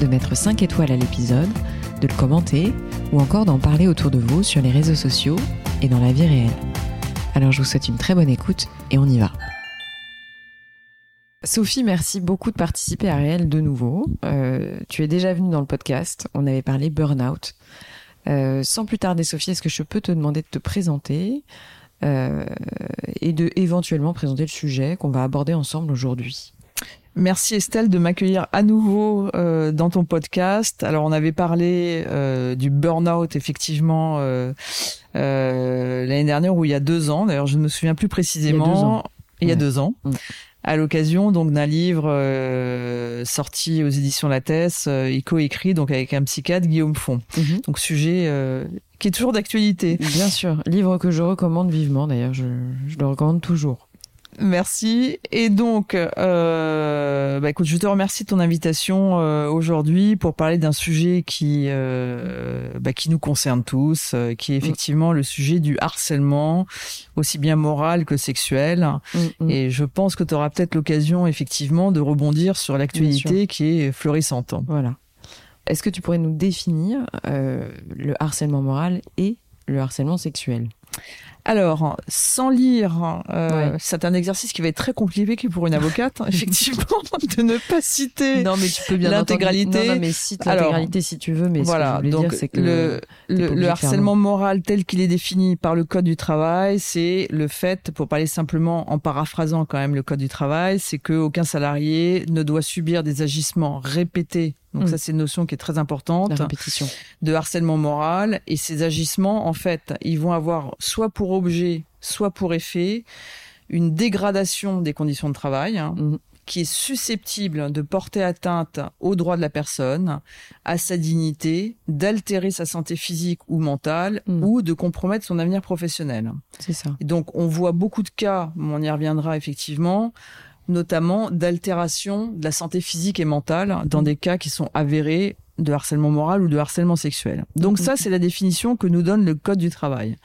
de mettre 5 étoiles à l'épisode, de le commenter ou encore d'en parler autour de vous sur les réseaux sociaux et dans la vie réelle. Alors je vous souhaite une très bonne écoute et on y va. Sophie, merci beaucoup de participer à Réel de nouveau. Euh, tu es déjà venue dans le podcast, on avait parlé burn-out. Euh, sans plus tarder, Sophie, est-ce que je peux te demander de te présenter euh, et de éventuellement présenter le sujet qu'on va aborder ensemble aujourd'hui? Merci Estelle de m'accueillir à nouveau euh, dans ton podcast. Alors on avait parlé euh, du burn-out effectivement euh, euh, l'année dernière ou il y a deux ans. D'ailleurs je ne me souviens plus précisément. Il y a deux ans. À l'occasion donc d'un livre euh, sorti aux éditions Lattès, euh, co-écrit donc avec un psychiatre Guillaume Font. Mm-hmm. Donc sujet euh, qui est toujours d'actualité. Bien sûr, livre que je recommande vivement d'ailleurs, je, je le recommande toujours. Merci. Et donc, euh, bah écoute, je te remercie de ton invitation euh, aujourd'hui pour parler d'un sujet qui euh, bah, qui nous concerne tous, euh, qui est effectivement le sujet du harcèlement, aussi bien moral que sexuel. Mm -hmm. Et je pense que tu auras peut-être l'occasion effectivement de rebondir sur l'actualité qui est florissante. Voilà. Est-ce que tu pourrais nous définir euh, le harcèlement moral et le harcèlement sexuel? Alors, sans lire, euh, ouais. c'est un exercice qui va être très compliqué pour une avocate, effectivement, de ne pas citer non, mais tu peux bien l'intégralité. Non, non, mais cite l'intégralité si tu veux. Mais voilà, ce que je donc dire, c'est que le, le, le harcèlement moral tel qu'il est défini par le code du travail, c'est le fait, pour parler simplement en paraphrasant quand même le code du travail, c'est qu'aucun salarié ne doit subir des agissements répétés donc mmh. ça, c'est une notion qui est très importante. La répétition. De harcèlement moral. Et ces agissements, en fait, ils vont avoir soit pour objet, soit pour effet, une dégradation des conditions de travail. Hein, mmh. qui est susceptible de porter atteinte aux droits de la personne, à sa dignité, d'altérer sa santé physique ou mentale, mmh. ou de compromettre son avenir professionnel. C'est ça. Et donc, on voit beaucoup de cas, on y reviendra effectivement, notamment d'altération de la santé physique et mentale dans des cas qui sont avérés de harcèlement moral ou de harcèlement sexuel. Donc ça, c'est la définition que nous donne le Code du travail.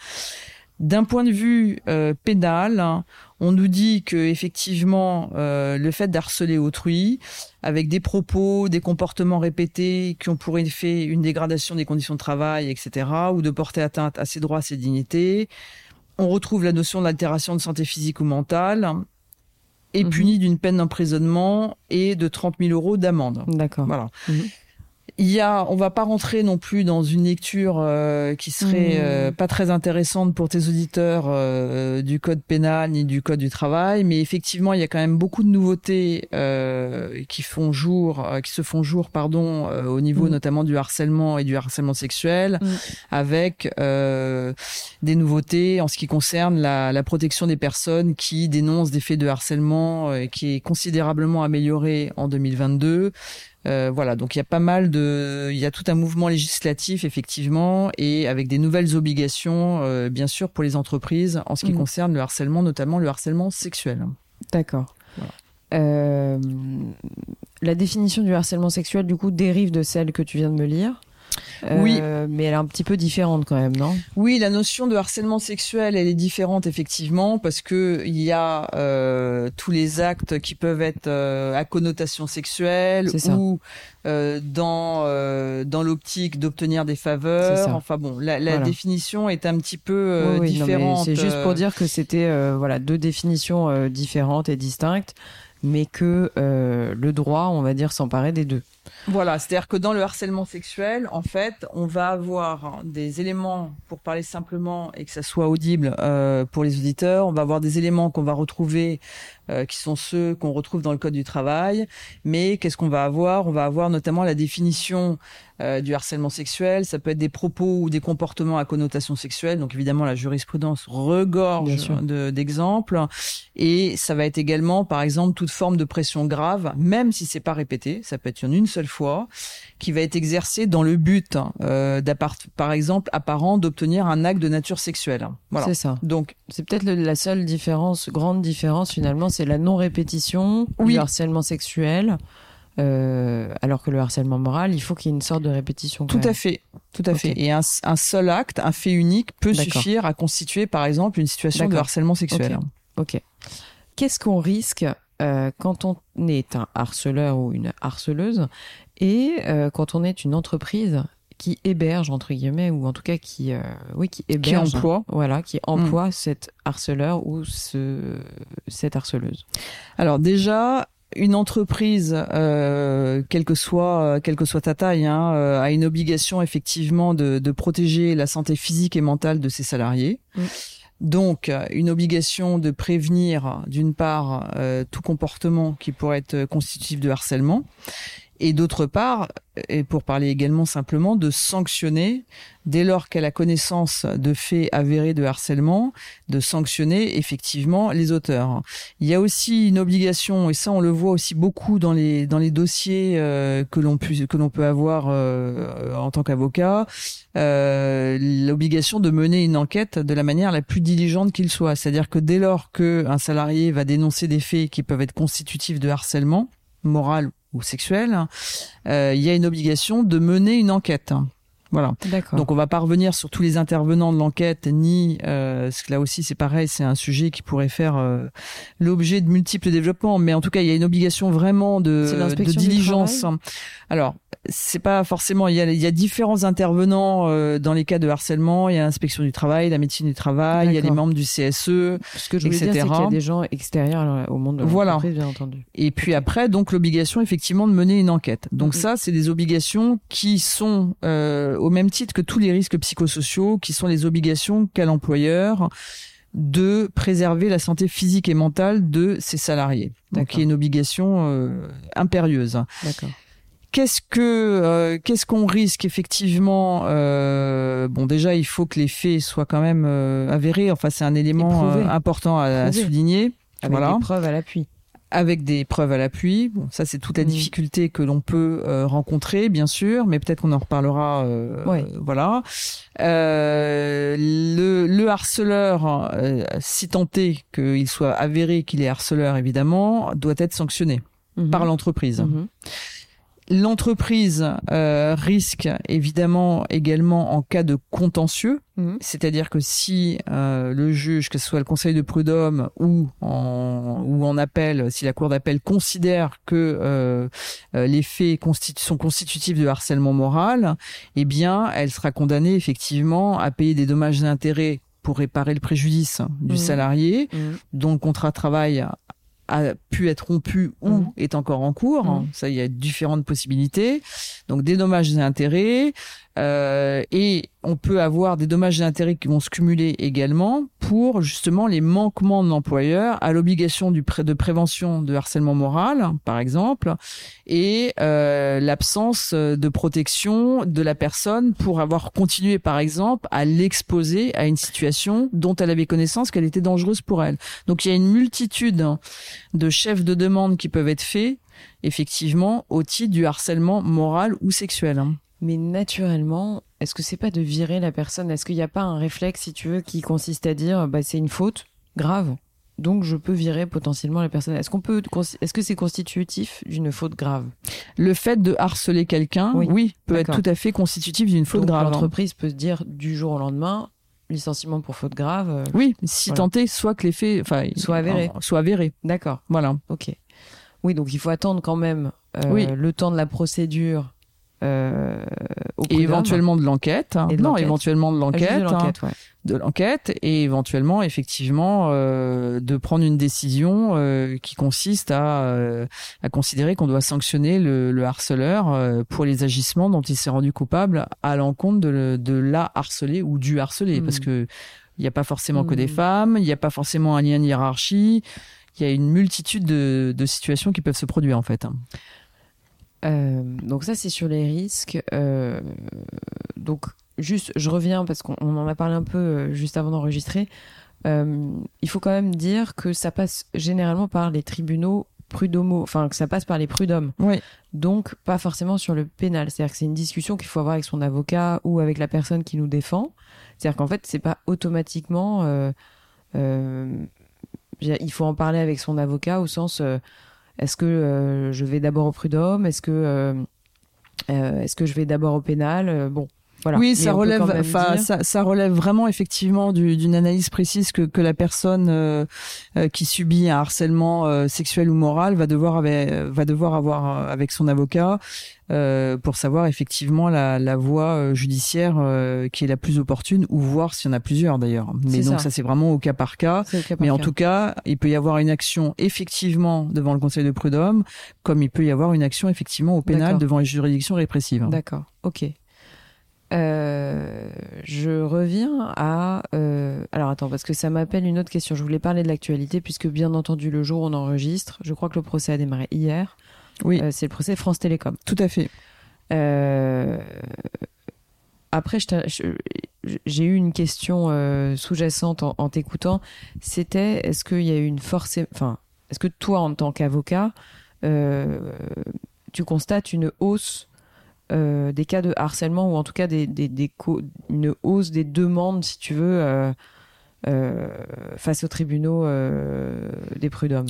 D'un point de vue euh, pénal, on nous dit que effectivement euh, le fait d'harceler autrui avec des propos, des comportements répétés qui ont pour effet une dégradation des conditions de travail, etc., ou de porter atteinte à ses droits, à ses dignités, on retrouve la notion d'altération de santé physique ou mentale est mmh. puni d'une peine d'emprisonnement et de 30 000 euros d'amende. D'accord. Voilà. Mmh. Il y a, on va pas rentrer non plus dans une lecture euh, qui serait mmh. euh, pas très intéressante pour tes auditeurs euh, du code pénal ni du code du travail, mais effectivement il y a quand même beaucoup de nouveautés euh, qui font jour, euh, qui se font jour, pardon, euh, au niveau notamment du harcèlement et du harcèlement sexuel, avec des nouveautés en ce qui concerne la, la, protection des personnes qui dénoncent des faits de harcèlement, qui est considérablement améliorée en 2022. Euh, voilà, donc il y a pas mal de, il y a tout un mouvement législatif effectivement, et avec des nouvelles obligations, euh, bien sûr, pour les entreprises en ce qui mmh. concerne le harcèlement, notamment le harcèlement sexuel. D'accord. Voilà. Euh, la définition du harcèlement sexuel, du coup, dérive de celle que tu viens de me lire. Oui, euh, mais elle est un petit peu différente quand même, non? Oui, la notion de harcèlement sexuel, elle est différente effectivement parce que il y a euh, tous les actes qui peuvent être euh, à connotation sexuelle ou euh, dans euh, dans l'optique d'obtenir des faveurs. Enfin bon, la, la voilà. définition est un petit peu oui, oui, différente. C'est juste pour dire que c'était voilà deux définitions différentes et distinctes, mais que le droit, on va dire, s'emparait des deux. Voilà, c'est-à-dire que dans le harcèlement sexuel, en fait, on va avoir des éléments, pour parler simplement et que ça soit audible euh, pour les auditeurs, on va avoir des éléments qu'on va retrouver euh, qui sont ceux qu'on retrouve dans le code du travail. Mais qu'est-ce qu'on va avoir? On va avoir notamment la définition euh, du harcèlement sexuel. Ça peut être des propos ou des comportements à connotation sexuelle. Donc évidemment, la jurisprudence regorge d'exemples. De, et ça va être également, par exemple, toute forme de pression grave, même si c'est pas répété, ça peut être en une seule fois, qui va être exercée dans le but, euh, par exemple, apparent d'obtenir un acte de nature sexuelle. Voilà. C'est ça. Donc, c'est peut-être la seule différence, grande différence finalement, c'est la non-répétition du harcèlement sexuel. Euh, alors que le harcèlement moral, il faut qu'il y ait une sorte de répétition. Tout à fait, tout à fait. Et un, seul acte, un fait unique, peut suffire à constituer, par exemple, une situation de harcèlement sexuel. Ok. Qu'est-ce qu'on risque euh, quand on est un harceleur ou une harceleuse et euh, quand on est une entreprise qui héberge entre guillemets ou en tout cas qui oui qui héberge qui emploie voilà qui emploie mm. cet harceleur ou ce cette harceleuse. Alors déjà une entreprise, euh, quelle que soit quelle que soit ta taille, hein, euh, a une obligation effectivement de, de, protéger la santé physique et mentale de ses salariés. Mm. Donc, une obligation de prévenir, d'une part, euh, tout comportement qui pourrait être constitutif de harcèlement, et d'autre part, et pour parler également simplement, de sanctionner dès lors qu'elle a connaissance de faits avérés de harcèlement, de sanctionner effectivement les auteurs. Il y a aussi une obligation, et ça on le voit aussi beaucoup dans les dans les dossiers euh, que l'on que l'on peut avoir euh, en tant qu'avocat, euh, l'obligation de mener une enquête de la manière la plus diligente qu'il soit. C'est-à-dire que dès lors qu'un salarié va dénoncer des faits qui peuvent être constitutifs de harcèlement moral ou sexuel, euh, il y a une obligation de mener une enquête. Voilà. Donc on va pas revenir sur tous les intervenants de l'enquête, ni euh, ce que là aussi c'est pareil, c'est un sujet qui pourrait faire euh, l'objet de multiples développements, mais en tout cas il y a une obligation vraiment de, de diligence. Alors c'est pas forcément il y a, il y a différents intervenants euh, dans les cas de harcèlement. Il y a l'inspection du travail la médecine du travail il y a les membres du CSE ce que je voulais etc. dire c'est qu'il y a des gens extérieurs au monde de voilà. bien entendu. Et puis après donc l'obligation effectivement de mener une enquête. Donc mm-hmm. ça c'est des obligations qui sont euh, au même titre que tous les risques psychosociaux qui sont les obligations qu'a l'employeur de préserver la santé physique et mentale de ses salariés. Donc il y a une obligation euh, impérieuse. D'accord. Qu'est-ce que euh, qu'est-ce qu'on risque effectivement euh, Bon, déjà, il faut que les faits soient quand même euh, avérés. Enfin, c'est un élément important à, souligner. Avec des preuves à l'appui. Avec des preuves à l'appui. Bon, ça, c'est toute la difficulté que l'on peut rencontrer, bien sûr, mais peut-être qu'on en reparlera. Voilà. le, le harceleur, si tenté qu'il soit avéré qu'il est harceleur, évidemment, doit être sanctionné mm-hmm. par l'entreprise. Mm-hmm. L'entreprise euh, risque évidemment également en cas de contentieux, mhm. c'est-à-dire que si euh, le juge, que ce soit le Conseil de prud'homme ou en ou en appel, si la Cour d'appel considère que euh, les faits sont constitutifs de harcèlement moral, eh bien, elle sera condamnée effectivement à payer des dommages et intérêts pour réparer le préjudice du mhm. salarié mhm. dont le contrat de travail a pu être rompu ou mhm. est encore en cours. Mhm. Ça, il y a différentes possibilités. Donc des dommages et intérêts. Euh, et on peut avoir des dommages et intérêts qui vont se cumuler également pour justement les manquements de l'employeur à l'obligation du pré de prévention de harcèlement moral, par exemple, et euh, l'absence de protection de la personne pour avoir continué, par exemple, à l'exposer à une situation dont elle avait connaissance qu'elle était dangereuse pour elle. Donc il y a une multitude de chefs de demande qui peuvent être faits effectivement au titre du harcèlement moral ou sexuel. Mais naturellement, est-ce que c'est pas de virer la personne? Est-ce qu'il n'y a pas un réflexe, si tu veux, qui consiste à dire bah, c'est une faute? Grave donc je peux virer potentiellement la personne. Est-ce qu'on peut est-ce que c'est constitutif d'une faute grave? Le fait de harceler quelqu'un, oui, peut être tout à fait constitutif d'une faute grave. L'entreprise peut se dire du jour au lendemain licenciement pour faute grave. Euh, oui, si tenté, soit que les faits enfin soit avérés. Soit avérés. D'accord. Voilà. OK. Oui, donc il faut attendre quand même euh, le temps de la procédure euh, et éventuellement de l'enquête. Hein. Non, éventuellement de l'enquête. De l'enquête hein. et éventuellement effectivement euh, de prendre une décision euh, qui consiste à, à considérer qu'on doit sanctionner le, le harceleur pour les agissements dont il s'est rendu coupable à l'encontre de, de la harcelée ou du harcelé parce hmm. que il n'y a pas forcément que des hmm. femmes, il n'y a pas forcément un lien de hiérarchie, il y a une multitude de, de situations qui peuvent se produire en fait. Euh, donc ça, c'est sur les risques. Euh, donc juste, je reviens parce qu'on en a parlé un peu euh, juste avant d'enregistrer. il faut quand même dire que ça passe généralement par les tribunaux prud'homo, enfin que ça passe par les prud'hommes. Oui. Donc pas forcément sur le pénal. C'est-à-dire que c'est une discussion qu'il faut avoir avec son avocat ou avec la personne qui nous défend. C'est-à-dire qu'en fait c'est pas automatiquement. Il faut en parler avec son avocat au sens euh, est-ce que je vais d'abord au prud'homme, est-ce que est-ce que je vais d'abord au pénal? bon, oui, ça relève, enfin, ça, ça, relève vraiment effectivement d'une analyse précise que, que la personne euh, euh, qui subit un harcèlement euh, sexuel ou moral va devoir avec, va devoir avoir avec son avocat pour savoir effectivement la, la voie judiciaire qui est la plus opportune ou voir s'il y en a plusieurs d'ailleurs. Mais donc ça, c'est vraiment au cas par cas. Mais en tout cas, il peut y avoir une action effectivement devant le Conseil de prud'homme, comme il peut y avoir une action effectivement au pénal devant les juridictions répressives. D'accord. Ok. Euh, je reviens à. Euh, alors attends, parce que ça m'appelle une autre question. Je voulais parler de l'actualité, puisque bien entendu, le jour où on enregistre, je crois que le procès a démarré hier. Oui. Euh, c'est le procès France Télécom. Tout à fait. Après, j'ai eu une question sous-jacente en, t'écoutant. C'était est-ce qu'il y a eu une force. Enfin, est-ce que toi, en tant qu'avocat, tu constates une hausse euh, des cas de harcèlement ou en tout cas des, des, des une hausse des demandes, si tu veux, euh, euh, face aux tribunaux euh, des prud'hommes.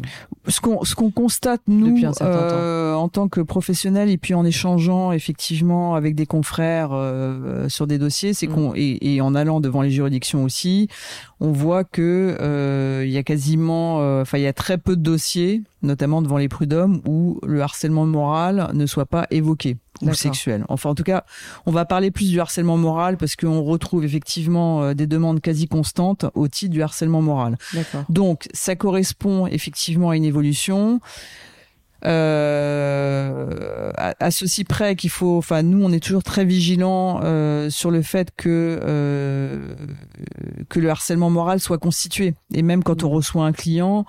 Ce qu'on ce qu'on constate nous euh, en tant que professionnels et puis en échangeant effectivement avec des confrères euh, sur des dossiers, c'est mm. qu'on et, et, en allant devant les juridictions aussi, on voit que il y a quasiment, enfin il y a très peu de dossiers, notamment devant les prud'hommes, où le harcèlement moral ne soit pas évoqué ou sexuel. Enfin, en tout cas, on va parler plus du harcèlement moral parce qu'on retrouve effectivement euh, des demandes quasi constantes au titre du harcèlement moral. Donc, ça correspond effectivement à une évolution. Euh, à, ceci près qu'il faut, enfin nous on est toujours très vigilants euh, sur le fait que euh, que le harcèlement moral soit constitué et même quand on reçoit un client,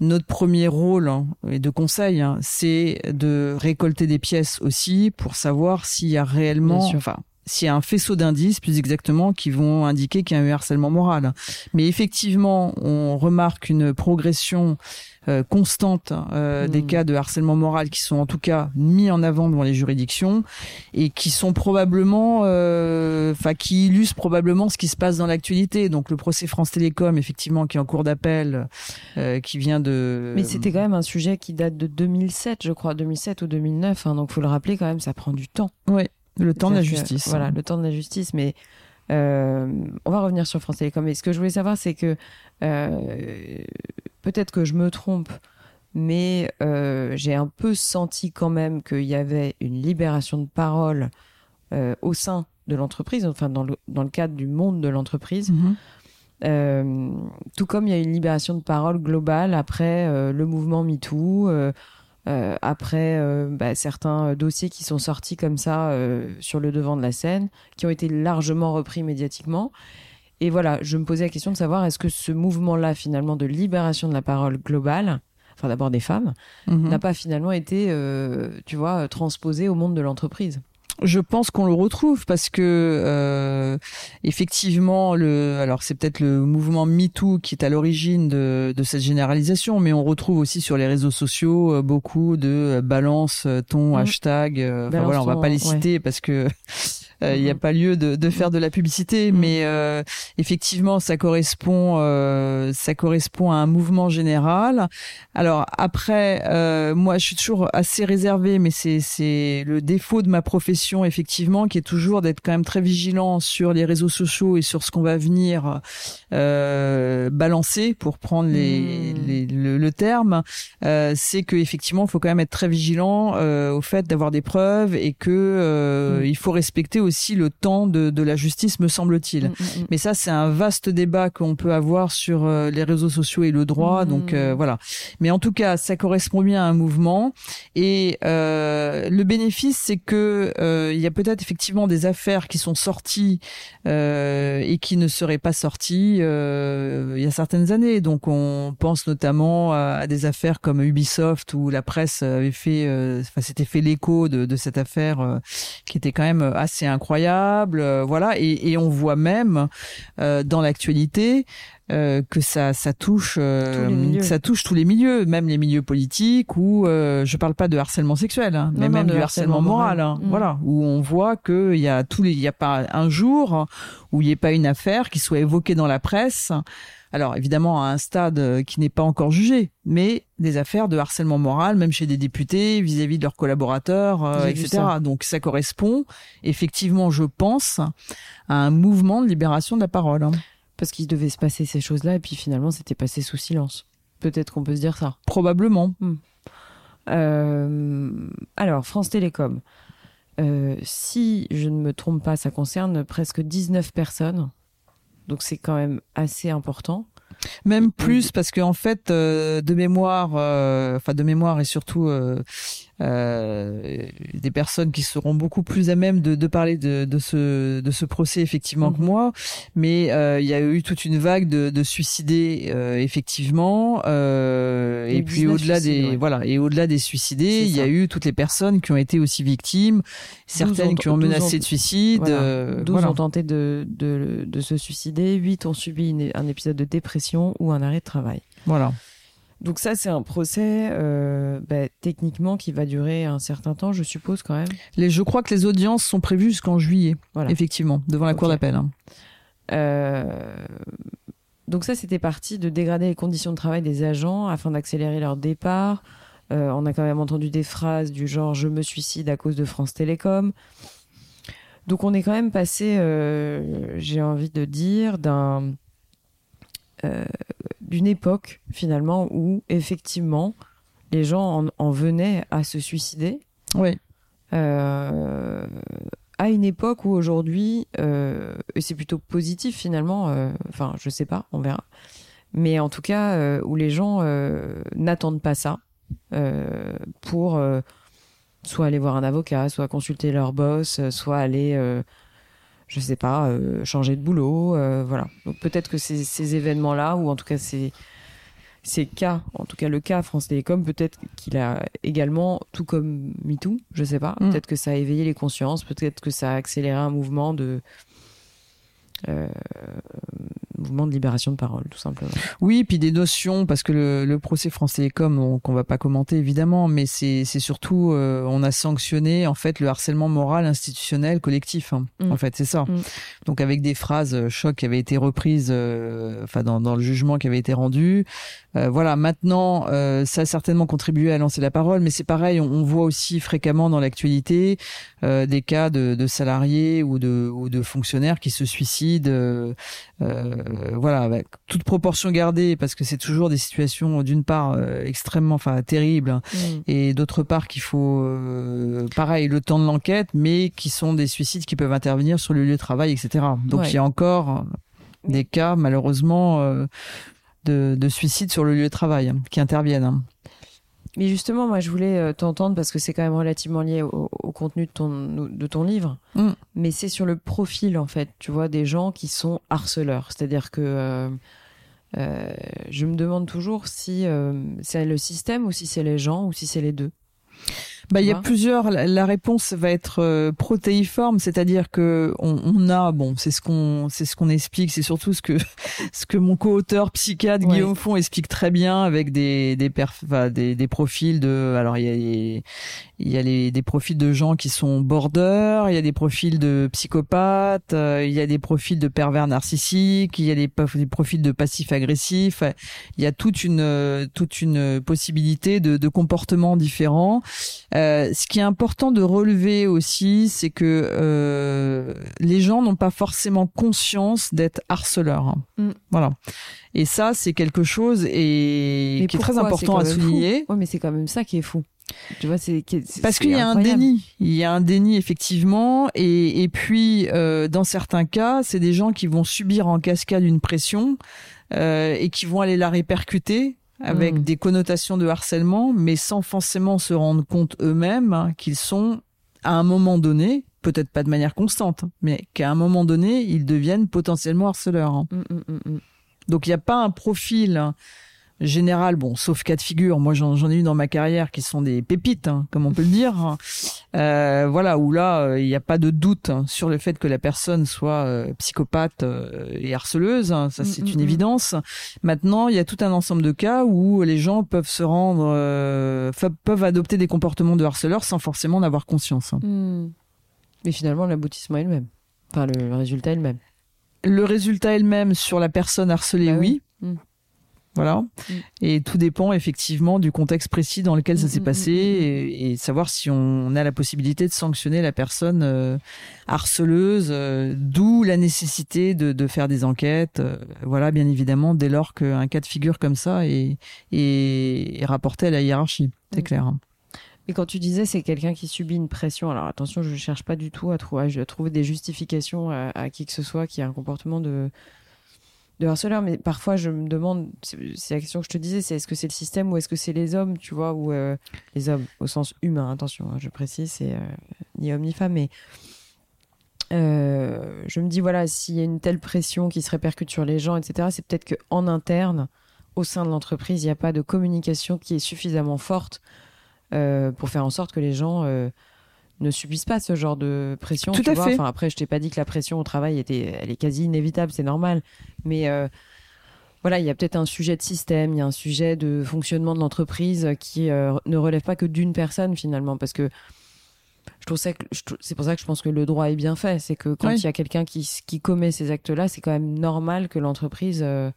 notre premier rôle hein, et de conseil, hein, c'est de récolter des pièces aussi pour savoir s'il y a réellement, enfin, s'il y a un faisceau d'indices, plus exactement, qui vont indiquer qu'il y a un harcèlement moral. Mais effectivement, on remarque une progression euh, constante euh, des hmm. cas de harcèlement moral qui sont en tout cas mis en avant devant les juridictions et qui sont probablement, euh, enfin, qui illustrent probablement ce qui se passe dans l'actualité. Donc le procès France Télécom, effectivement, qui est en cours d'appel, qui vient de. Mais c'était quand même un sujet qui date de 2007, je crois, 2007 ou 2009. Hein, donc faut le rappeler quand même, ça prend du temps. Oui, le temps de la justice. voilà, le temps de la justice, mais. Euh, on va revenir sur France Télécom. Et ce que je voulais savoir, c'est que euh, peut-être que je me trompe, mais euh, j'ai un peu senti quand même qu'il y avait une libération de parole au sein de l'entreprise, enfin dans le, dans le cadre du monde de l'entreprise. Mhm. Euh, tout comme il y a une libération de parole globale après le mouvement MeToo, après bah, certains dossiers qui sont sortis comme ça sur le devant de la scène, qui ont été largement repris médiatiquement. Et voilà, je me posais la question de savoir est-ce que ce mouvement-là, finalement, de libération de la parole globale, enfin d'abord des femmes, mhm. n'a pas finalement été, euh, tu vois, transposé au monde de l'entreprise? Je pense qu'on le retrouve parce que euh, effectivement le alors c'est peut-être le mouvement MeToo qui est à l'origine de, de cette généralisation mais on retrouve aussi sur les réseaux sociaux euh, beaucoup de balance ton mhm. hashtag enfin voilà on va pas les citer parce que il euh, n'y a mhm. pas lieu de, de, faire de la publicité, mhm. mais euh, effectivement, ça correspond, euh, ça correspond à un mouvement général. Alors après, moi, je suis toujours assez réservée, mais c'est c'est le défaut de ma profession, effectivement, qui est toujours d'être quand même très vigilant sur les réseaux sociaux et sur ce qu'on va venir balancer, pour prendre les, mhm. les le, le, terme. c'est que effectivement, il faut quand même être très vigilant au fait d'avoir des preuves et que il faut respecter aussi le temps de, de la justice, me semble-t-il. Mm, mm, mm. Mais ça, c'est un vaste débat qu'on peut avoir sur euh, les réseaux sociaux et le droit. Donc euh, voilà. Mais en tout cas, ça correspond bien à un mouvement. Et euh, le bénéfice, c'est que euh, il y a peut-être effectivement des affaires qui sont sorties et qui ne seraient pas sorties il y a certaines années. Donc on pense notamment à, des affaires comme Ubisoft où la presse avait fait, enfin s'était fait l'écho de, de cette affaire qui était quand même assez incroyable, euh, voilà. Et, on voit même euh, dans l'actualité euh, que ça ça touche euh, ça touche tous les milieux, même les milieux politiques où euh, je parle pas de harcèlement sexuel, hein, mais même du harcèlement, moral, hein, mm. voilà, où on voit que il y a tous les il y a pas un jour où il n'y ait pas une affaire qui soit évoquée dans la presse. Alors évidemment à un stade qui n'est pas encore jugé, mais des affaires de harcèlement moral, même chez des députés vis-à-vis de leurs collaborateurs, etc. Donc ça correspond effectivement, je pense, à un mouvement de libération de la parole. Parce qu'il devait se passer ces choses-là et puis finalement c'était passé sous silence. Peut-être qu'on peut se dire ça. Probablement. Hmm. Euh, alors, France Télécom. Euh, si je ne me trompe pas, ça concerne presque 19 personnes. Donc c'est quand même assez important. Même plus parce qu'en fait, euh, de mémoire, enfin de mémoire et surtout euh, des personnes qui seront beaucoup plus à même de, de parler de, de, ce, de ce procès effectivement que mhm. moi. Mais euh, il y a eu toute une vague de, de suicidés euh, effectivement. Euh, et, puis au-delà des voilà et au-delà des suicidés, il y a eu toutes les personnes qui ont été aussi victimes, certaines qui ont menacé de suicide. Voilà. 12 ont tenté de, de, de se suicider, 8 ont subi un épisode de dépression ou un arrêt de travail. Voilà. Donc ça, c'est un procès euh, bah, techniquement qui va durer un certain temps, je suppose quand même. Les, je crois que les audiences sont prévues jusqu'en juillet, voilà. effectivement, devant la cour d'appel. Hein. Euh, donc ça, c'était parti de dégrader les conditions de travail des agents afin d'accélérer leur départ. Euh, on a quand même entendu des phrases du genre "je me suicide à cause de France Télécom". Donc on est quand même passé, j'ai envie de dire, d'un d'une époque finalement où effectivement les gens en, venaient à se suicider. Oui. Euh, à une époque où aujourd'hui, euh, et c'est plutôt positif finalement, euh, enfin je sais pas, on verra, mais en tout cas où les gens n'attendent pas ça pour soit aller voir un avocat, soit consulter leur boss, soit aller je sais pas, euh, changer de boulot, euh, voilà. Donc peut-être que ces, ces événements-là, ou en tout cas ces, ces cas, en tout cas le cas France Télécom, peut-être qu'il a également, tout comme MeToo, je sais pas, mm. peut-être que ça a éveillé les consciences, peut-être que ça a accéléré un mouvement de euh, mouvement de libération de parole, tout simplement. Oui, puis des notions, parce que le, le procès France Télécom, qu'on va pas commenter évidemment, mais c'est surtout, euh, on a sanctionné en fait le harcèlement moral institutionnel collectif. Hein. Mm. En fait, c'est ça. Mm. Donc avec des phrases euh, choc qui avaient été reprises, euh, enfin dans, dans, le jugement qui avait été rendu. voilà, maintenant, ça a certainement contribué à lancer la parole, mais c'est pareil, on, on, voit aussi fréquemment dans l'actualité des cas de, de, salariés ou de, ou de fonctionnaires qui se suicident. Euh, voilà, avec toute proportion gardée, parce que c'est toujours des situations d'une part euh, extrêmement, enfin terribles, hein, mm. et d'autre part qu'il faut, euh, pareil, le temps de l'enquête, mais qui sont des suicides qui peuvent intervenir sur le lieu de travail, etc. Donc il y a encore des cas malheureusement de, de suicides sur le lieu de travail hein, qui interviennent. Mais justement, moi, je voulais euh, t'entendre parce que c'est quand même relativement lié au, contenu de ton, de ton livre. Mm. Mais c'est sur le profil, en fait, tu vois, des gens qui sont harceleurs. C'est-à-dire que euh, euh, je me demande toujours si c'est le système ou si c'est les gens ou si c'est les deux. Bah, il y a plusieurs. La, réponse va être euh, protéiforme, c'est-à-dire que on, on, a, bon, c'est ce qu'on, c'est ce qu'on explique, c'est surtout ce que ce que mon co-auteur psychiatre Guillaume Font explique très bien avec des des, perf, des, des profils de. Alors il y a il y a les, des profils de gens qui sont border, il y a des profils de psychopathes, euh, il y a des profils de pervers narcissiques, il y a des, des profils de passifs agressifs. Il y a toute une toute une possibilité de, de comportements différents. Euh, ce qui est important de relever aussi, c'est que euh, les gens n'ont pas forcément conscience d'être harceleurs. Hein. Mm. Voilà. Et ça, c'est quelque chose et qui est très important à souligner. Oui, mais c'est quand même ça qui est fou. Tu vois, c'est parce qu'il y a un déni. Il y a un déni effectivement, et, et puis euh, dans certains cas, c'est des gens qui vont subir en cascade une pression euh, et qui vont aller la répercuter avec hmm. des connotations de harcèlement, mais sans forcément se rendre compte eux-mêmes hein, qu'ils sont, à un moment donné, peut-être pas de manière constante, mais qu'à un moment donné, ils deviennent potentiellement harceleurs. Hein. Hmm, hmm, Donc il n'y a pas un profil général, bon, sauf cas de figure, moi j'en ai eu dans ma carrière qui sont des pépites, hein, comme on peut le dire. Euh, voilà, où là, euh, il n'y a pas de doute hein, sur le fait que la personne soit euh, psychopathe et harceleuse, hein, ça c'est mm, une mm, mm. évidence. Maintenant, il y a tout un ensemble de cas où les gens peuvent se rendre, peuvent adopter des comportements de harceleur sans forcément en avoir conscience. Mais finalement, l'aboutissement est le même. Enfin, le résultat est le même. Le résultat est le même sur la personne harcelée, bah oui. Voilà. Mm. Et tout dépend effectivement du contexte précis dans lequel ça mm, s'est mm, passé et, savoir si on a la possibilité de sanctionner la personne euh, harceleuse, euh, d'où la nécessité de, faire des enquêtes. Euh, voilà, bien évidemment, dès lors qu'un cas de figure comme ça est, est, rapporté à la hiérarchie. C'est clair. Hein. Et quand tu disais c'est quelqu'un qui subit une pression, alors attention, je ne cherche pas du tout à trouver, à trouver des justifications à, à, qui que ce soit qui a un comportement de, de harceleur, mais parfois je me demande, c'est la question que je te disais, c'est est-ce que c'est le système ou est-ce que c'est les hommes, tu vois, ou euh, les hommes au sens humain, attention, hein, je précise, c'est euh, ni homme ni femme, mais euh, je me dis, voilà, s'il y a une telle pression qui se répercute sur les gens, etc., c'est peut-être qu'en interne, au sein de l'entreprise, il n'y a pas de communication qui est suffisamment forte pour faire en sorte que les gens ne subissent pas ce genre de pression. Tout à fait. Enfin, après, je t'ai pas dit que la pression au travail était, elle est quasi inévitable, c'est normal. Mais euh, voilà, il y a peut-être un sujet de système, il y a un sujet de fonctionnement de l'entreprise qui euh, ne relève pas que d'une personne finalement, parce que je trouve ça c'est pour ça que je pense que le droit est bien fait. C'est que quand il y a quelqu'un qui, qui commet ces actes-là, c'est quand même normal que l'entreprise euh,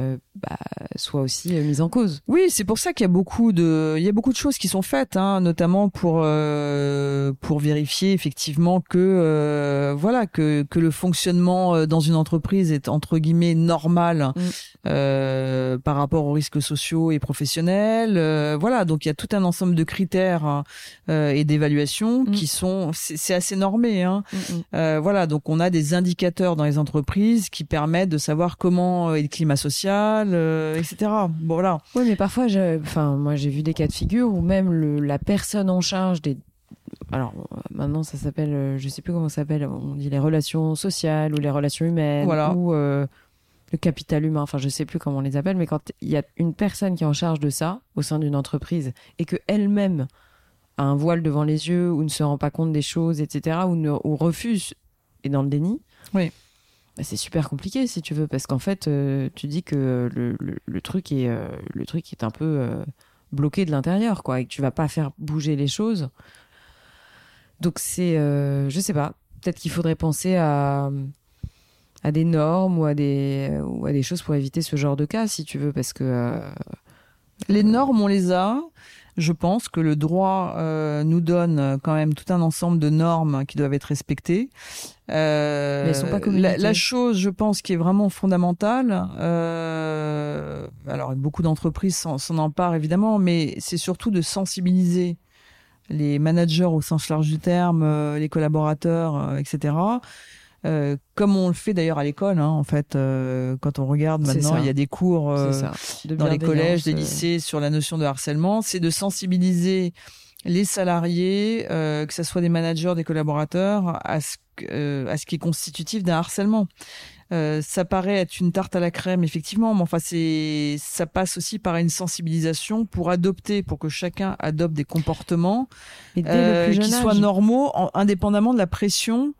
euh, bah, soit aussi euh, mise en cause. Oui, c'est pour ça qu'il y a beaucoup de, il y a beaucoup de choses qui sont faites, hein, notamment pour euh, pour vérifier effectivement que euh, voilà que que le fonctionnement euh, dans une entreprise est entre guillemets normal mm. par rapport aux risques sociaux et professionnels. voilà, donc il y a tout un ensemble de critères hein, et d'évaluations mm. qui sont, c'est assez normé. Hein. Mm, voilà, donc on a des indicateurs dans les entreprises qui permettent de savoir comment est le climat social euh, etc. Bon voilà. Oui, mais parfois, enfin, moi j'ai vu des cas de figure où même le, la personne en charge des alors maintenant ça s'appelle euh, je sais plus comment ça s'appelle on dit les relations sociales ou les relations humaines ou euh, le capital humain enfin je sais plus comment on les appelle mais quand il y a une personne qui est en charge de ça au sein d'une entreprise et que elle-même a un voile devant les yeux ou ne se rend pas compte des choses etc ou, ne, ou refuse et dans le déni oui bah, c'est super compliqué si tu veux parce qu'en fait euh, tu dis que le, le, truc est euh, le truc est un peu euh, bloqué de l'intérieur quoi et que tu vas pas faire bouger les choses. Donc c'est je sais pas. Peut-être qu'il faudrait penser à des normes ou à ou à des choses pour éviter ce genre de cas si tu veux parce que les normes on les a je pense que le droit euh, nous donne quand même tout un ensemble de normes qui doivent être respectées. Euh, Mais elles sont pas la, la, chose, je pense, qui est vraiment fondamentale, euh, alors beaucoup d'entreprises s'en emparent évidemment, mais c'est surtout de sensibiliser les managers au sens large du terme, euh, les collaborateurs, euh, etc. Euh, comme on le fait d'ailleurs à l'école, hein, en fait, euh, quand on regarde maintenant, il y a des cours euh, dans les collèges, des lycées sur la notion de harcèlement, c'est de sensibiliser les salariés, que ce soit des managers, des collaborateurs, à ce, à ce qui est constitutif d'un harcèlement. Euh, ça paraît être une tarte à la crème, effectivement, mais enfin, c'est, ça passe aussi par une sensibilisation pour adopter, pour que chacun adopte des comportements euh, qui soient normaux, indépendamment de la pression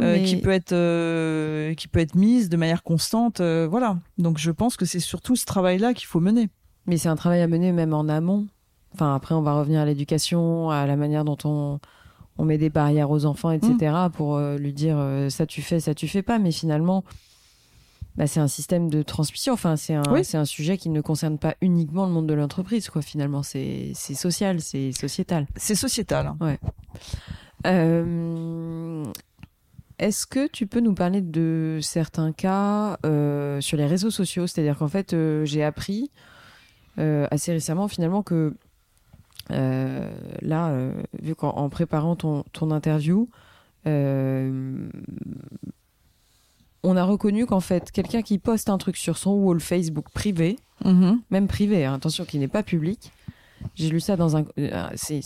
euh, qui peut être qui peut être mise de manière constante. voilà. Donc, je pense que c'est surtout ce travail-là qu'il faut mener. Mais c'est un travail à mener même en amont. Enfin, après, on va revenir à l'éducation, à la manière dont on on met des barrières aux enfants, etc., mmh. pour lui dire ça tu fais, ça tu fais pas. Mais finalement, bah, c'est un système de transmission. Enfin, c'est un, c'est un sujet qui ne concerne pas uniquement le monde de l'entreprise, quoi. Finalement, c'est, c'est social, c'est sociétal. C'est sociétal. Ouais. Euh, est-ce que tu peux nous parler de certains cas euh, sur les réseaux sociaux? C'est-à-dire qu'en fait, euh, j'ai appris assez récemment finalement que là, vu qu'en préparant ton, ton interview, on a reconnu qu'en fait, quelqu'un qui poste un truc sur son wall Facebook privé, mhm. même privé, hein, attention, qui n'est pas public, j'ai lu ça dans un. Euh, c'est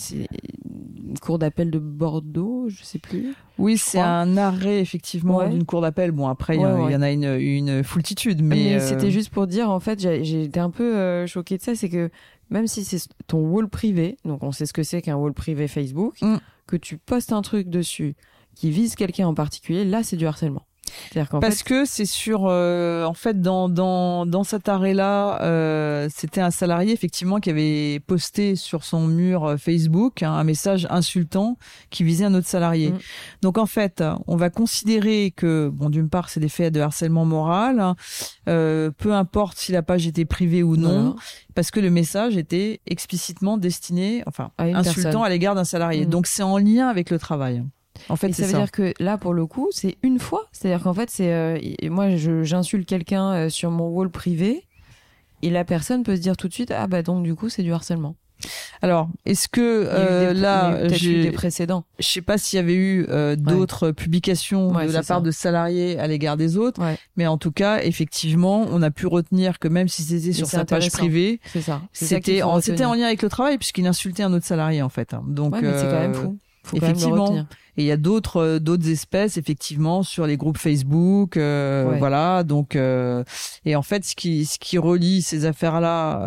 cour d'appel de Bordeaux, je sais plus. Oui, c'est un arrêt effectivement d'une cour d'appel. Bon, après, il y, en a une, une foultitude, mais, c'était juste pour dire, en fait, été un peu choquée de ça, c'est que même si c'est ton wall privé, donc on sait ce que c'est qu'un wall privé Facebook, mm. que tu postes un truc dessus qui vise quelqu'un en particulier, là, c'est du harcèlement. Parce que c'est sur, euh, en fait, dans dans dans cet arrêt-là, euh, c'était un salarié effectivement qui avait posté sur son mur euh, Facebook un message insultant qui visait un autre salarié. Mm. Donc en fait, on va considérer que bon, d'une part, c'est des faits de harcèlement moral, hein, peu importe si la page était privée ou non. Parce que le message était explicitement destiné, enfin, insultant à l'égard d'un salarié. Mm. Donc c'est en lien avec le travail. En fait, ça veut dire que là, pour le coup, c'est une fois. C'est-à-dire qu'en fait, c'est euh, moi, j'insulte quelqu'un euh, sur mon wall privé, et la personne peut se dire tout de suite, ah bah donc du coup, c'est du harcèlement. Alors, est-ce que euh, là, j'ai des précédents. Je sais pas s'il y avait eu d'autres publications de la part de salariés à l'égard des autres, mais en tout cas, effectivement, on a pu retenir que même si c'était sur sa page privée, c'était en, lien avec le travail puisqu'il insultait un autre salarié en fait. Donc, mais c'est quand même fou. Faut effectivement. Et il y a d'autres euh, d'autres espèces effectivement sur les groupes Facebook, euh, voilà. Donc euh, et en fait, ce qui ce qui relie ces affaires-là,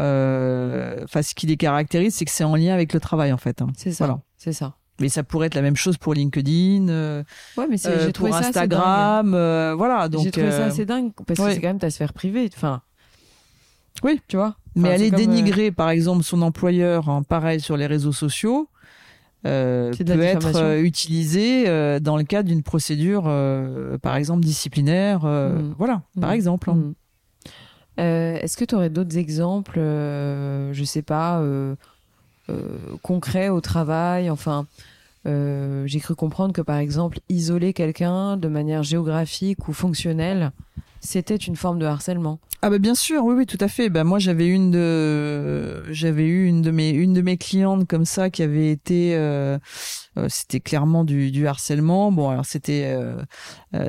enfin ce qui les caractérise, c'est que c'est en lien avec le travail en fait. Hein. C'est ça. C'est ça. Mais ça pourrait être la même chose pour LinkedIn, ouais, mais j'ai pour Instagram, voilà. Donc j'ai trouvé ça assez dingue parce que c'est quand même ta sphère privée. Enfin, oui, tu vois? mais aller dénigrer, par exemple, son employeur, hein, pareil sur les réseaux sociaux, euh, peut être euh, utilisé euh, dans le cadre d'une procédure, par exemple disciplinaire, mm. voilà, par mm. exemple. Hein. Mm. Est-ce que tu aurais d'autres exemples, je sais pas, concrets au travail, enfin. j'ai cru comprendre que par exemple isoler quelqu'un de manière géographique ou fonctionnelle, c'était une forme de harcèlement. Ah bah bien sûr, oui oui tout à fait. Bah moi j'avais une de j'avais eu une de mes une de mes clientes comme ça qui avait été euh, euh, c'était clairement du, du harcèlement. Bon alors c'était euh,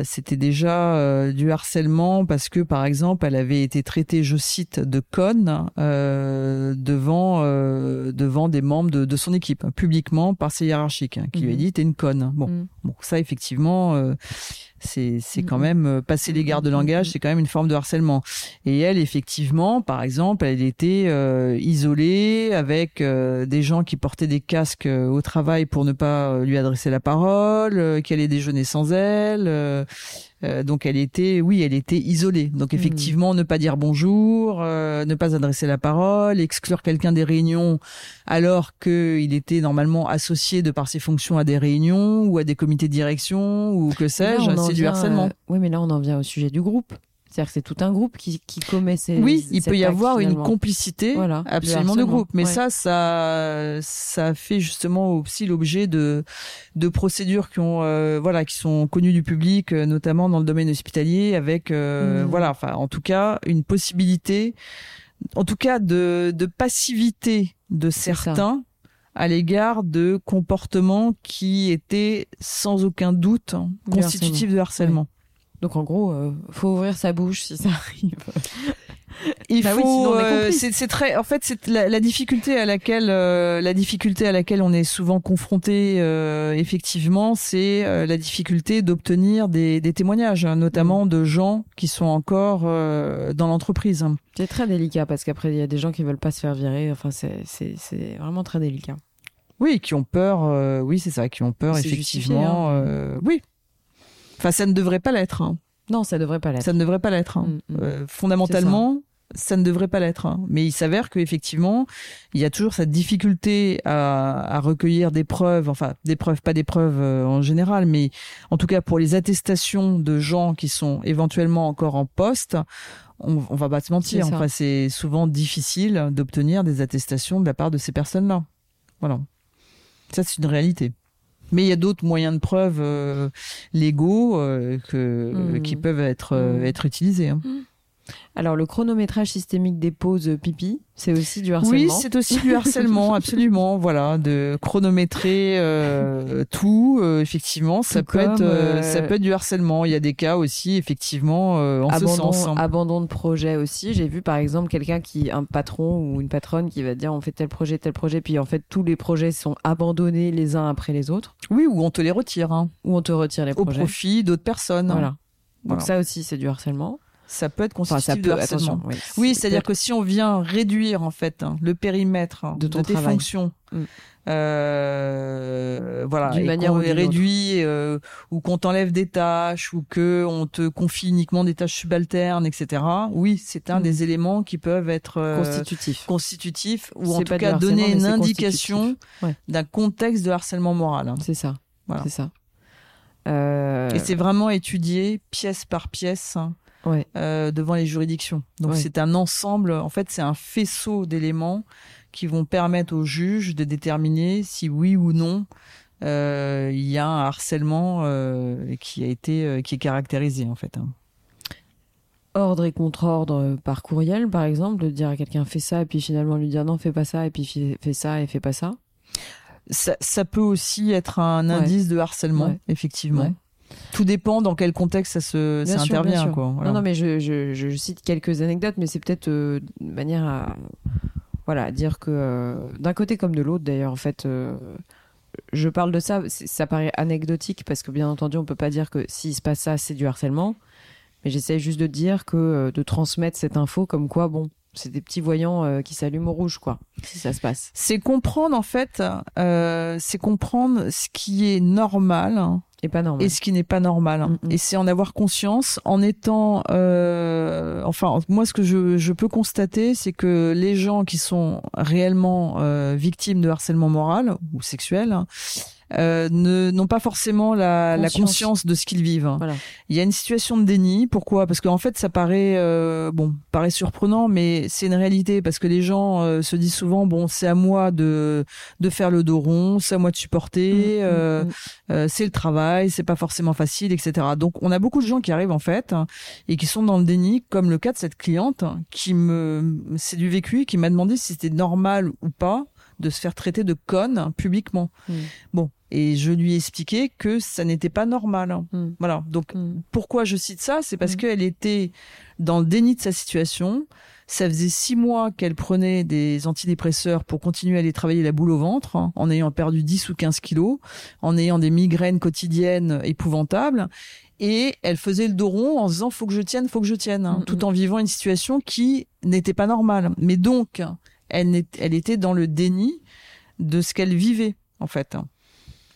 c'était déjà du harcèlement parce que par exemple elle avait été traitée je cite de conne devant devant des membres de, de, son équipe publiquement par ses hiérarchiques hein, qui lui a mhm. dit t'es une conne. Bon bon ça effectivement c'est c'est quand même euh, passer les gardes de langage, c'est quand même une forme de harcèlement. Et elle, effectivement, par exemple, elle était euh, isolée avec euh, des gens qui portaient des casques au travail pour ne pas lui adresser la parole, qu'elle ait déjeuné sans elle. Euh, donc elle était, oui, elle était isolée. Donc hmm. effectivement, ne pas dire bonjour, euh, ne pas adresser la parole, exclure quelqu'un des réunions alors qu'il était normalement associé de par ses fonctions à des réunions ou à des comités de direction ou que sais-je, c'est du harcèlement. Euh, oui, mais là on en vient au sujet du groupe. C'est-à-dire que c'est tout un groupe qui, qui commet ces. Oui, il peut y avoir une complicité voilà, absolument de groupe. Mais ça, ça, ça fait justement aussi l'objet de, de procédures qui ont, euh, voilà, qui sont connues du public, euh, notamment dans le domaine hospitalier, avec, euh, mmh. voilà, enfin, en tout cas, une possibilité, en tout cas, de, de passivité de certains à l'égard de comportements qui étaient sans aucun doute constitutifs de harcèlement. Donc en gros, euh, faut ouvrir sa bouche si ça arrive. Il bah faut. Euh, c'est très. En fait, c'est la, difficulté à laquelle euh, la difficulté à laquelle on est souvent confronté. effectivement, c'est la difficulté d'obtenir des, des, témoignages, hein, notamment mm. de gens qui sont encore dans l'entreprise. C'est très délicat parce qu'après il y a des gens qui veulent pas se faire virer. Enfin, c'est vraiment très délicat. Oui, qui ont peur. oui, c'est ça, qui ont peur effectivement. Hein. oui, Enfin, ça ne devrait pas l'être. Hein. Non, ça ne devrait pas l'être. Ça ne devrait pas l'être. Hein. Mm, mm. euh, fondamentalement, ça. ne devrait pas l'être. Hein. Mais il s'avère qu'effectivement, il y a toujours cette difficulté à, recueillir des preuves, enfin des preuves, pas des preuves euh, en général, mais en tout cas pour les attestations de gens qui sont éventuellement encore en poste. On, on va pas se mentir. Enfin, c'est souvent difficile d'obtenir des attestations de la part de ces personnes-là. Voilà. Ça, c'est une réalité. Mais il y a d'autres moyens de preuve euh, légaux euh, que, mmh. qui peuvent être, euh, mmh. être utilisés. Hein. Mmh. Alors, le chronométrage systémique des pauses pipi, c'est aussi du harcèlement. Oui, c'est aussi du harcèlement, absolument. Voilà, de chronométrer euh, tout, euh, effectivement, ça peut être, euh, ça peut être du harcèlement. Il y a des cas aussi, effectivement, en abandon, ce sens. hein. Abandon de projet aussi. J'ai vu par exemple quelqu'un qui, un patron ou une patronne qui va dire on fait tel projet, tel projet, puis en fait tous les projets sont abandonnés les uns après les autres. Oui, ou on te les retire, hein, Ou on te retire les au projets. profit d'autres personnes. Voilà. Donc Voilà. ça aussi c'est du harcèlement. Ça peut être Enfin, constitutif de harcèlement. Oui, Oui, C'est c'est-à-dire que si on vient réduire en fait hein, le périmètre hein, De tes travail. fonctions, Mm. euh, voilà, D'une et manière qu'on ou les réduit, euh, ou qu'on t'enlève des tâches, ou que on te confie uniquement des tâches subalternes, etc. Oui, c'est un Mm. des éléments qui peuvent être euh, constitutif. constitutifs, ou en tout cas donner une indication. Ouais. d'un contexte de harcèlement moral. hein. C'est ça. Voilà. C'est ça. Et c'est vraiment étudié pièce par pièce. Ouais. euh, devant les juridictions. Donc Ouais. c'est un ensemble, en fait c'est un faisceau d'éléments qui vont permettre aux juges de déterminer si oui ou non euh, il y a un harcèlement euh, qui a été qui est caractérisé en fait. hein. ordre et contre-ordre par courriel, par exemple, de dire à quelqu'un fais ça et puis finalement lui dire non fais pas ça et puis fais ça et fais pas ça? Ça, ça peut aussi être un Ouais. indice de harcèlement, effectivement. Tout dépend dans quel contexte ça se ça sûr, intervient quoi. Voilà. Non non mais je, je, je cite quelques anecdotes, mais c'est peut-être euh, de manière à voilà dire que euh, d'un côté comme de l'autre d'ailleurs en fait. euh, je parle de ça, ça paraît anecdotique parce que bien entendu on peut pas dire que s'il se passe ça c'est du harcèlement, mais j'essaie juste de dire que euh, de transmettre cette info comme quoi bon c'est des petits voyants euh, qui s'allument au rouge quoi si ça se passe. C'est comprendre en fait, euh, c'est comprendre ce qui est normal hein, Et pas normal. et ce qui n'est pas normal. Mm, mm. Et c'est en avoir conscience en étant... euh, enfin, moi, ce que je, je peux constater, c'est que les gens qui sont réellement euh, victimes de harcèlement moral ou sexuel hein, euh, ne n'ont pas forcément la la Conscience. conscience de ce qu'ils vivent. Voilà. Il y a une situation de déni. Pourquoi? Parce qu'en fait, ça paraît euh, bon, paraît surprenant, mais c'est une réalité parce que les gens euh, se disent souvent bon, c'est à moi de de faire le dos rond, c'est à moi de supporter. Mm, mm, euh, mm. euh, c'est le travail, c'est pas forcément facile, etc. Donc on a beaucoup de gens qui arrivent en fait hein, et qui sont dans le déni, comme le cas de cette cliente hein, qui me, c'est du vécu, qui m'a demandé si c'était normal ou pas de se faire traiter de conne publiquement. Bon, et je lui ai expliqué que ça n'était pas normal. Mm. Voilà. Donc Mm. pourquoi je cite ça? C'est parce Mm. qu'elle était dans le déni de sa situation. Ça faisait six mois qu'elle prenait des antidépresseurs pour continuer à aller travailler la boule au ventre, hein, en ayant perdu 10 ou 15 kilos, en ayant des migraines quotidiennes épouvantables. Et elle faisait le dos rond en se disant faut que je tienne, faut que je tienne, hein, tout en vivant une situation qui n'était pas normale. Mais donc, elle, elle était dans le déni de ce qu'elle vivait, en fait.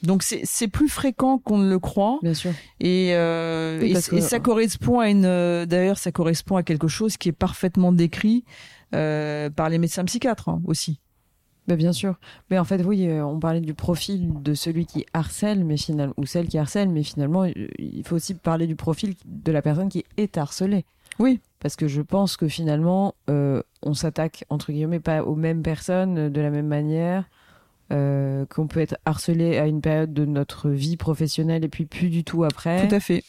Donc c'est c'est plus fréquent qu'on ne le croit. Bien sûr. Et, euh, Oui, et, et ça correspond à une. euh, D'ailleurs, ça correspond à quelque chose qui est parfaitement décrit euh, par les médecins psychiatres hein, aussi. Bah, bien sûr. Mais en fait, oui, euh, on parlait du profil de celui qui harcèle, mais finalement, ou celle qui harcèle, mais finalement, euh, il faut aussi parler du profil de la personne qui est harcelée. Oui. Parce que je pense que finalement, euh, on s'attaque, entre guillemets, pas aux mêmes personnes euh, de la même manière, euh, qu'on peut être harcelé à une période de notre vie professionnelle et puis plus du tout après. Tout à fait.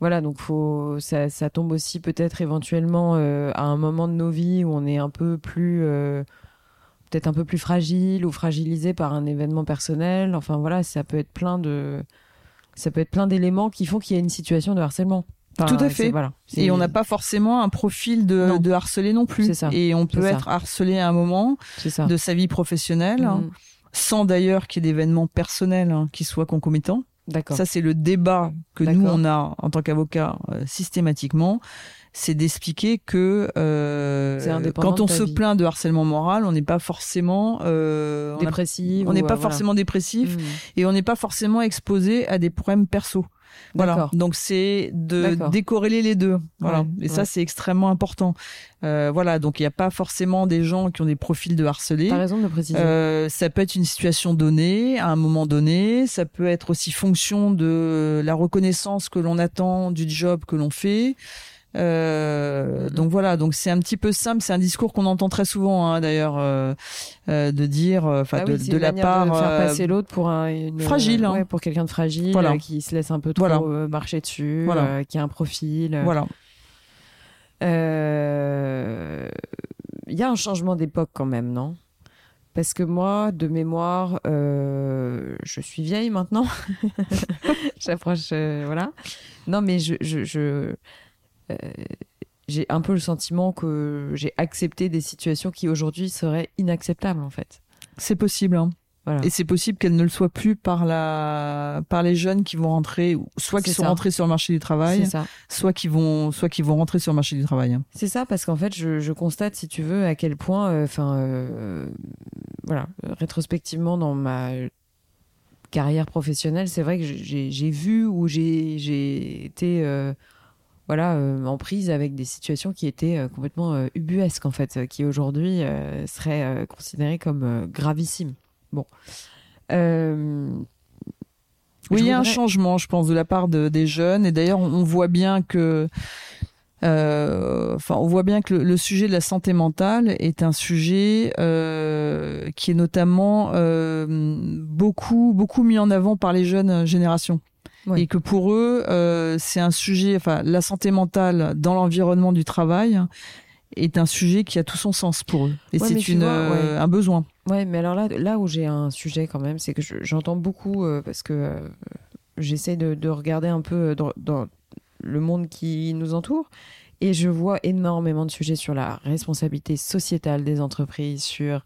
Voilà, donc faut, ça, ça tombe aussi peut-être éventuellement euh, à un moment de nos vies où on est un peu plus, euh, peut-être un peu plus fragile ou fragilisé par un événement personnel. Enfin voilà, ça peut être plein de, ça peut être plein d'éléments qui font qu'il y a une situation de harcèlement. Enfin, Tout à fait. Voilà. Et on n'a pas forcément un profil de, de harcelé non plus. Ça. Et on peut ça. être harcelé à un moment de sa vie professionnelle, hein, Mhm. sans d'ailleurs qu'il y ait d'événements personnels hein, qui soient concomitants. D'accord. Ça, c'est le débat que nous, on a en tant qu'avocat euh, systématiquement. C'est d'expliquer que euh, quand on se vie. plaint de harcèlement moral, on n'est pas forcément euh, Dépressive. on n'est pas euh, voilà. forcément dépressif Mhm. et on n'est pas forcément exposé à des problèmes perso. Voilà. Donc c'est de décorréler les deux. Voilà. Ouais, et ça c'est extrêmement important. Euh, voilà. Donc il n'y a pas forcément des gens qui ont des profils de harcelés. T'as raison de le préciser. Euh, ça peut être une situation donnée, à un moment donné. Ça peut être aussi fonction de la reconnaissance que l'on attend du job que l'on fait. Euh, donc voilà, donc c'est un petit peu simple, c'est un discours qu'on entend très souvent hein, d'ailleurs, euh, euh, de dire, enfin Ah de, oui, la part de faire passer l'autre pour un une- fragile, hein. ouais, pour quelqu'un de fragile Voilà. qui se laisse un peu trop Voilà. marcher dessus Voilà. qui a un profil voilà. Il y a un changement d'époque quand même, non? Parce que moi, de mémoire, euh, je suis vieille maintenant. J'approche, euh, voilà. Non, mais je, je, je j'ai un peu le sentiment que j'ai accepté des situations qui aujourd'hui seraient inacceptables en fait. C'est possible. Hein. Voilà. Et c'est possible qu'elle ne le soit plus par la par les jeunes qui vont rentrer, soit qui sont ça. rentrés sur le marché du travail, soit qui vont soit qui vont rentrer sur le marché du travail. C'est ça, parce qu'en fait, je, je constate, si tu veux, à quel point, euh, enfin, euh, voilà, rétrospectivement dans ma carrière professionnelle, c'est vrai que j'ai vu ou j'ai j'ai été, euh, voilà, euh, en prise avec des situations qui étaient euh, complètement euh, ubuesques, en fait, qui aujourd'hui seraient considérées comme gravissimes. Bon. Oui, il y a un changement, je pense, de la part de, des jeunes. Et d'ailleurs, on on voit bien que, euh, enfin, on voit bien que le, le sujet de la santé mentale est un sujet euh, qui est notamment euh, beaucoup, beaucoup mis en avant par les jeunes générations. Ouais. Et que pour eux, euh, c'est un sujet, enfin, la santé mentale dans l'environnement du travail est un sujet qui a tout son sens pour eux. Et Ouais, c'est tu une, vois, euh, ouais. un besoin. Ouais, mais alors là, là où j'ai un sujet quand même, c'est que je- j'entends beaucoup euh, parce que euh, j'essaie de, de regarder un peu dans, dans le monde qui nous entoure et je vois énormément de sujets sur la responsabilité sociétale des entreprises, sur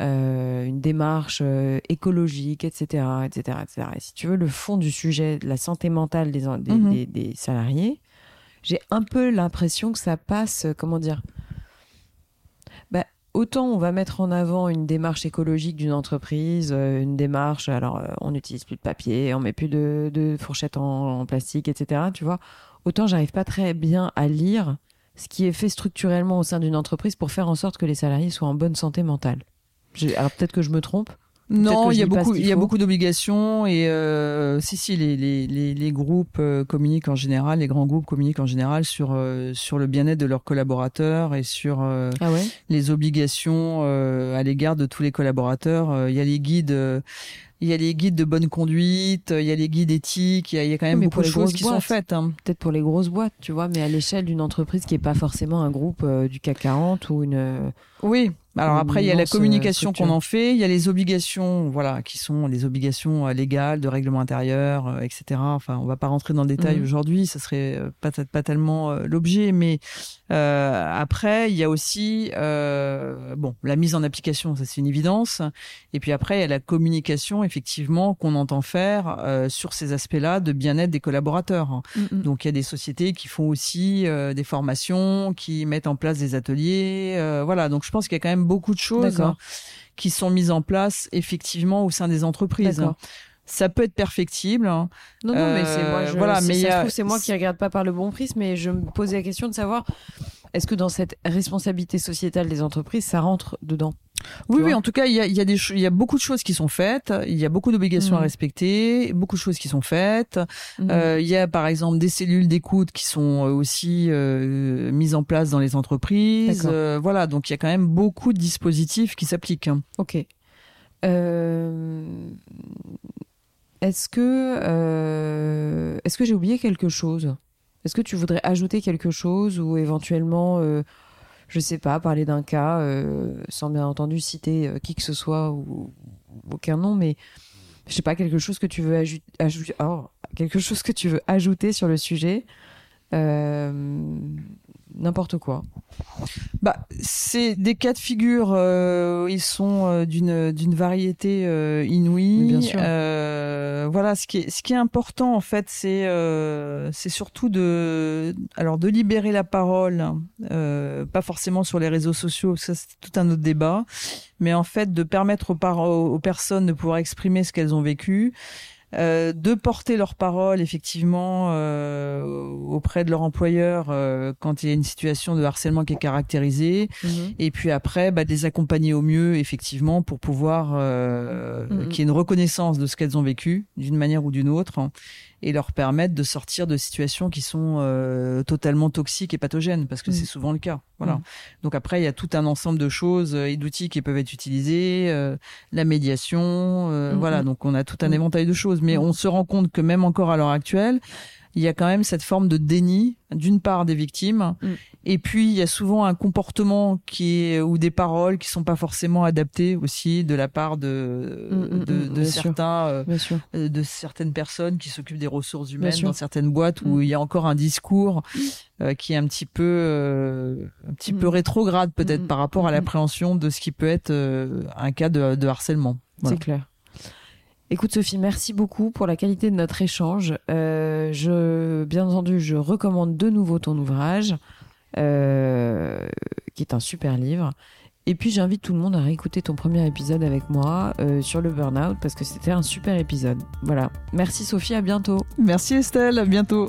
euh, une démarche euh, écologique, etc., etc., etc. Et si tu veux, le fond du sujet de la santé mentale des, Mhm. des- des salariés, j'ai un peu l'impression que ça passe, euh, comment dire, bah, autant on va mettre en avant une démarche écologique d'une entreprise, euh, une démarche, alors on n'utilise plus de papier, on met plus de, de fourchettes en, en plastique, etc. Tu vois, autant j'arrive pas très bien à lire ce qui est fait structurellement au sein d'une entreprise pour faire en sorte que les salariés soient en bonne santé mentale. Alors peut-être que je me trompe. Non, il y a beaucoup, il y a beaucoup d'obligations et euh, si si les les les, les groupes euh, communiquent en général, les grands groupes communiquent en général sur euh, sur le bien-être de leurs collaborateurs et sur euh, Ah ouais? les obligations à l'égard de tous les collaborateurs. Il y a les guides. il y a les guides de bonne conduite, il y a les guides éthiques, il y a, il y a quand même beaucoup de choses qui sont faites. hein. Peut-être pour les grosses boîtes, tu vois, mais à l'échelle d'une entreprise qui est pas forcément un groupe du CAC 40 ou une. Oui. Alors après, il y a la communication qu'on en fait, il y a les obligations, voilà, qui sont les obligations euh, légales de règlement intérieur, euh, etc. Enfin, on va pas rentrer dans le détail Mhm. aujourd'hui, ça serait euh, pas, pas tellement l'objet, mais euh, après, il y a aussi, euh, bon, la mise en application, ça c'est une évidence. Et puis après, il y a la communication, effectivement, qu'on entend faire euh, sur ces aspects-là de bien-être des collaborateurs. Donc il y a des sociétés qui font aussi euh, des formations, qui mettent en place des ateliers, euh, voilà. Donc je pense qu'il y a quand même beaucoup de choses D'accord. qui sont mises en place effectivement au sein des entreprises. D'accord. Ça peut être perfectible. hein. Non, non, mais c'est moi. Euh, Je, voilà, mais ça a- c'est moi qui regarde pas par le bon prisme, mais je me posais la question de savoir est-ce que dans cette responsabilité sociétale des entreprises, ça rentre dedans? Oui, oui. En tout cas, il y a, il y a des, cho- il y a beaucoup de choses qui sont faites. Il y a beaucoup d'obligations à respecter, beaucoup de choses qui sont faites. Mhm. Euh, il y a par exemple des cellules d'écoute qui sont euh, aussi euh, mises en place dans les entreprises. Euh, voilà, donc il y a quand même beaucoup de dispositifs qui s'appliquent. Ok. Est-ce que est-ce que j'ai oublié quelque chose? Est-ce que tu voudrais ajouter quelque chose ou éventuellement, euh, je sais pas, parler d'un cas euh, sans bien entendu citer euh, qui que ce soit ou, aucun nom, mais je sais pas quelque chose que tu veux ajouter, quelque chose que tu veux ajouter sur le sujet, Euh, n'importe quoi. Bah, c'est des cas de figure. euh, ils sont euh, d'une d'une variété euh, inouïe. Bien sûr. Euh, voilà, ce qui est ce qui est important en fait, c'est euh, c'est surtout de alors de libérer la parole, euh, pas forcément sur les réseaux sociaux, ça c'est tout un autre débat, mais en fait de permettre aux, aux personnes de pouvoir exprimer ce qu'elles ont vécu. Euh, de porter leur parole effectivement euh, auprès de leur employeur euh, quand il y a une situation de harcèlement qui est caractérisée. Et puis après bah, de les accompagner au mieux effectivement pour pouvoir euh, Mhm. qu'il y ait une reconnaissance de ce qu'elles ont vécu d'une manière ou d'une autre. hein, et leur permettre de sortir de situations qui sont euh, totalement toxiques et pathogènes parce que Mhm. c'est souvent le cas voilà Mhm. donc après il y a tout un ensemble de choses euh, et d'outils qui peuvent être utilisés euh, la médiation euh, Mhm. voilà donc on a tout un éventail de choses mais on se rend compte que même encore à l'heure actuelle il y a quand même cette forme de déni d'une part des victimes. Mm. et puis il y a souvent un comportement qui est ou des paroles qui sont pas forcément adaptées aussi de la part de mm, mm, de, de certains euh, euh, de certaines personnes qui s'occupent des ressources humaines dans certaines boîtes où il y a encore un discours euh, qui est un petit peu un petit peu rétrograde peut-être par rapport à l'appréhension de ce qui peut être un cas de, de harcèlement. C'est clair Écoute Sophie, merci beaucoup pour la qualité de notre échange. Euh, je, bien entendu, je recommande de nouveau ton ouvrage, euh, qui est un super livre. Et puis j'invite tout le monde à réécouter ton premier épisode avec moi euh, sur le burn-out parce que c'était un super épisode. Voilà. Merci Sophie, à bientôt. Merci Estelle, à bientôt.